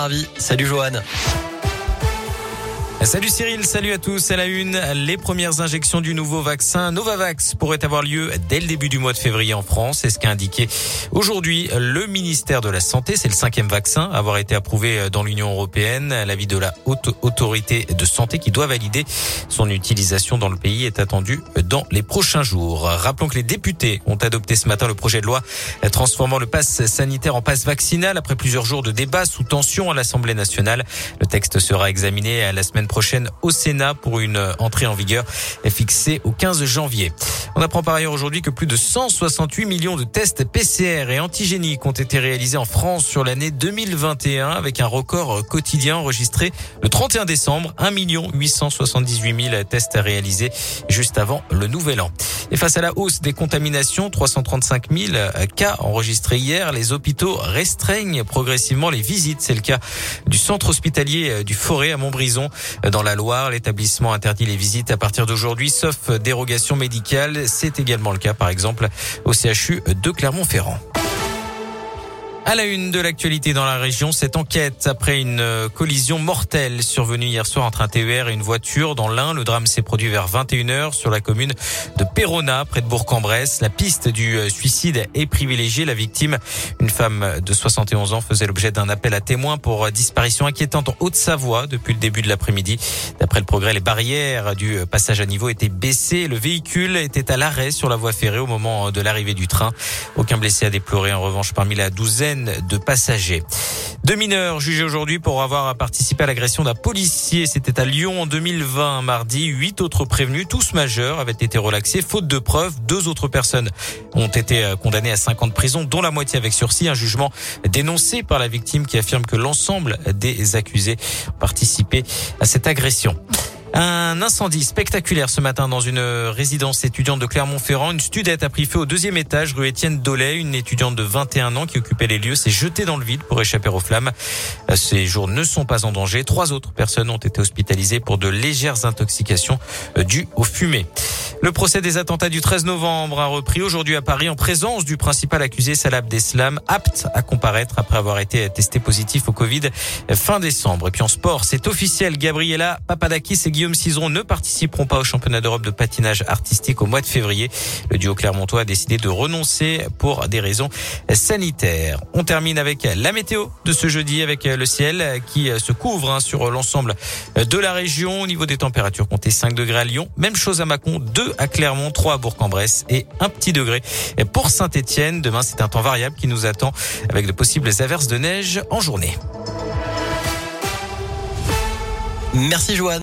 Ravi. Salut Johan. Salut Cyril, salut à tous. À la une, les premières injections du nouveau vaccin Novavax pourraient avoir lieu dès le début du mois de février en France. C'est ce qu'a indiqué aujourd'hui le ministère de la Santé. C'est le cinquième vaccin à avoir été approuvé dans l'Union européenne. L'avis de la haute autorité de santé qui doit valider son utilisation dans le pays est attendu dans les prochains jours. Rappelons que les députés ont adopté ce matin le projet de loi transformant le pass sanitaire en passe vaccinal après plusieurs jours de débats sous tension à l'Assemblée nationale. Le texte sera examiné à la semaine prochaine au Sénat pour une entrée en vigueur fixée au 15 janvier. On apprend par ailleurs aujourd'hui que plus de 168 millions de tests PCR et antigéniques ont été réalisés en France sur l'année 2021 avec un record quotidien enregistré le 31 décembre, 1 878 000 tests réalisés juste avant le nouvel an. Et face à la hausse des contaminations, 335 000 cas enregistrés hier, les hôpitaux restreignent progressivement les visites. C'est le cas du centre hospitalier du Forêt à Montbrison. Dans la Loire, l'établissement interdit les visites à partir d'aujourd'hui, sauf dérogation médicale. C'est également le cas, par exemple, au CHU de Clermont-Ferrand. À la une de l'actualité dans la région, cette enquête après une euh, collision mortelle survenue hier soir entre un TER et une voiture dans l'Ain. Le drame s'est produit vers 21h sur la commune de Perona, près de Bourg-en-Bresse. La piste du euh, suicide est privilégiée. La victime, une femme de 71 ans, faisait l'objet d'un appel à témoins pour euh, disparition inquiétante en Haute-Savoie depuis le début de l'après-midi. D'après le progrès, les barrières du passage à niveau étaient baissées. Le véhicule était à l'arrêt sur la voie ferrée au moment de l'arrivée du train. Aucun blessé à déplorer en revanche parmi la douzaine de passagers. Deux mineurs jugés aujourd'hui pour avoir participé à l'agression d'un policier. C'était à Lyon en 2020, mardi. Huit autres prévenus, tous majeurs, avaient été relaxés, faute de preuves. Deux autres personnes ont été condamnées à cinq ans de prison, dont la moitié avec sursis. Un jugement dénoncé par la victime qui affirme que l'ensemble des accusés ont participé à cette agression. Un incendie spectaculaire ce matin dans une résidence étudiante de Clermont-Ferrand. Une studette a pris feu au deuxième étage, rue Étienne Dollet. Une étudiante de 21 ans qui occupait les lieux s'est jetée dans le vide pour échapper aux flammes. Ces jours ne sont pas en danger. Trois autres personnes ont été hospitalisées pour de légères intoxications dues aux fumées. Le procès des attentats du 13 novembre a repris aujourd'hui à Paris en présence du principal accusé Salah Abdeslam, apte à comparaître après avoir été testé positif au Covid fin décembre. Et puis en sport, c'est officiel. Gabriela Papadakis et Guillaume Cizeron ne participeront pas au championnat d'Europe de patinage artistique au mois de février. Le duo Clermontois a décidé de renoncer pour des raisons sanitaires. On termine avec la météo de ce jeudi avec le ciel qui se couvre hein, sur l'ensemble de la région. Au niveau des températures, comptez 5 degrés à Lyon. Même chose à Mâcon, 2 à Clermont, 3 à Bourg-en-Bresse et un petit degré pour Saint-Etienne. Demain, c'est un temps variable qui nous attend avec de possibles averses de neige en journée. Merci Joanne.